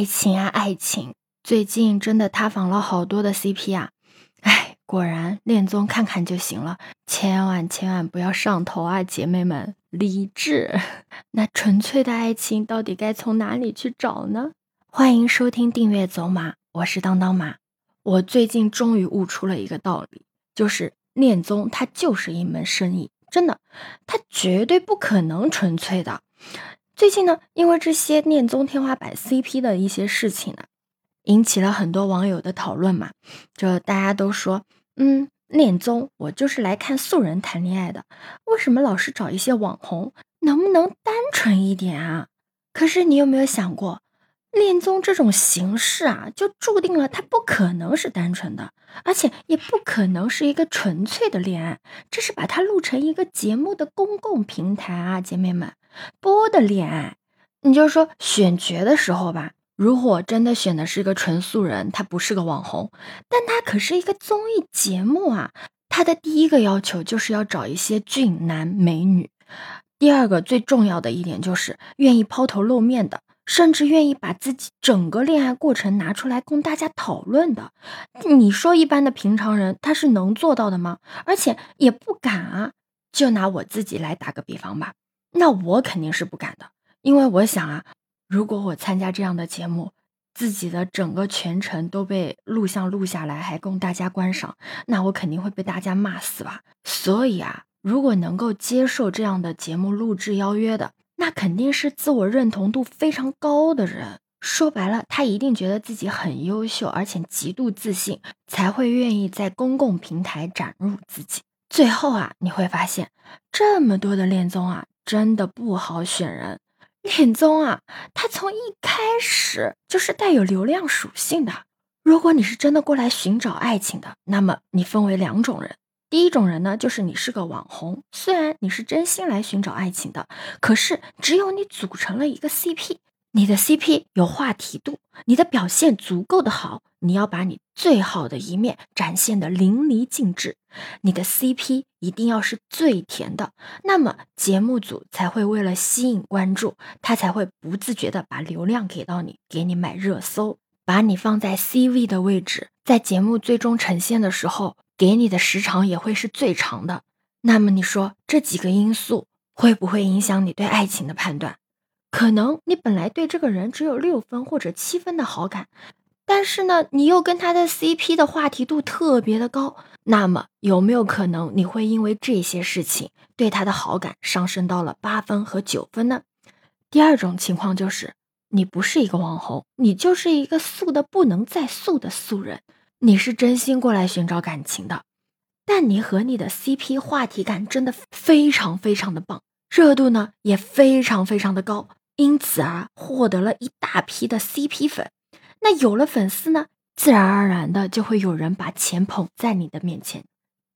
爱情啊，爱情！最近真的塌房了好多的 CP 啊！哎，果然恋综看看就行了，千万千万不要上头啊，姐妹们，理智。那纯粹的爱情到底该从哪里去找呢？欢迎收听订阅走马，我是当当马。我最近终于悟出了一个道理，就是恋综它就是一门生意，真的，它绝对不可能纯粹的。最近呢，因为这些恋综天花板 CP 的一些事情呢，引起了很多网友的讨论嘛。就大家都说，嗯，恋综我就是来看素人谈恋爱的，为什么老是找一些网红？能不能单纯一点啊？可是你有没有想过，恋综这种形式啊，就注定了它不可能是单纯的，而且也不可能是一个纯粹的恋爱，这是把它录成一个节目的公共平台啊，姐妹们。播的恋爱，你就说选角的时候吧，如果真的选的是一个纯素人，他不是个网红，但他可是一个综艺节目啊。他的第一个要求就是要找一些俊男美女，第二个最重要的一点就是愿意抛头露面的，甚至愿意把自己整个恋爱过程拿出来供大家讨论的。你说一般的平常人他是能做到的吗？而且也不敢啊。就拿我自己来打个比方吧。那我肯定是不敢的，因为我想啊，如果我参加这样的节目，自己的整个全程都被录像录下来，还供大家观赏，那我肯定会被大家骂死吧。所以啊，如果能够接受这样的节目录制邀约的，那肯定是自我认同度非常高的人。说白了，他一定觉得自己很优秀，而且极度自信，才会愿意在公共平台展露自己。最后啊，你会发现这么多的恋综啊。真的不好选人，恋综啊，它从一开始就是带有流量属性的。如果你是真的过来寻找爱情的，那么你分为两种人。第一种人呢，就是你是个网红，虽然你是真心来寻找爱情的，可是只有你组成了一个 CP。你的 CP 有话题度，你的表现足够的好，你要把你最好的一面展现的淋漓尽致，你的 CP 一定要是最甜的，那么节目组才会为了吸引关注，他才会不自觉的把流量给到你，给你买热搜，把你放在 C 位的位置，在节目最终呈现的时候，给你的时长也会是最长的。那么你说这几个因素会不会影响你对爱情的判断？可能你本来对这个人只有六分或者七分的好感，但是呢，你又跟他的 CP 的话题度特别的高，那么有没有可能你会因为这些事情对他的好感上升到了八分和九分呢？第二种情况就是你不是一个网红，你就是一个素的不能再素的素人，你是真心过来寻找感情的，但你和你的 CP 话题感真的非常非常的棒，热度呢也非常非常的高。因此啊，获得了一大批的 CP 粉。那有了粉丝呢，自然而然的就会有人把钱捧在你的面前，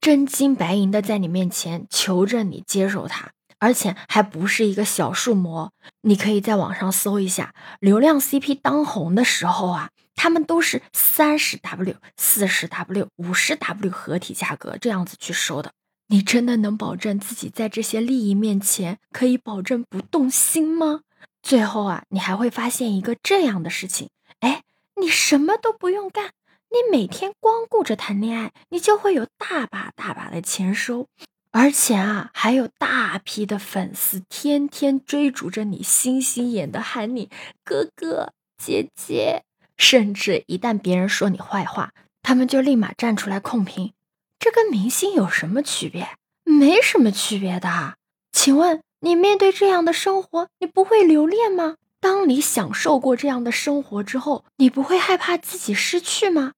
真金白银的在你面前求着你接受他，而且还不是一个小数模。你可以在网上搜一下，流量 CP 当红的时候啊，他们都是三十 W、四十 W、五十 W 合体价格这样子去收的。你真的能保证自己在这些利益面前可以保证不动心吗？最后啊，你还会发现一个这样的事情，哎，你什么都不用干，你每天光顾着谈恋爱，你就会有大把大把的钱收，而且啊，还有大批的粉丝天天追逐着你，星星眼的喊你哥哥姐姐，甚至一旦别人说你坏话，他们就立马站出来控评，这跟明星有什么区别？没什么区别的，请问？你面对这样的生活，你不会留恋吗？当你享受过这样的生活之后，你不会害怕自己失去吗？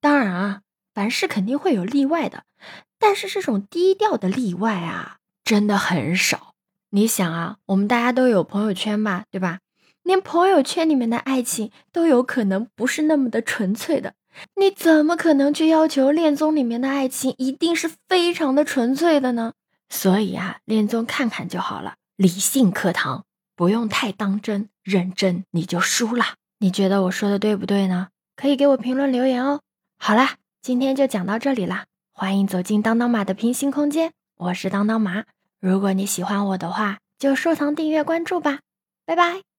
当然啊，凡事肯定会有例外的，但是这种低调的例外啊，真的很少。你想啊，我们大家都有朋友圈吧，对吧？连朋友圈里面的爱情都有可能不是那么的纯粹的，你怎么可能去要求恋综里面的爱情一定是非常的纯粹的呢？所以啊，恋综看看就好了，理性课堂不用太当真，认真你就输了。你觉得我说的对不对呢？可以给我评论留言哦。好啦，今天就讲到这里啦，欢迎走进当当马的平行空间，我是当当马。如果你喜欢我的话，就收藏、订阅、关注吧，拜拜。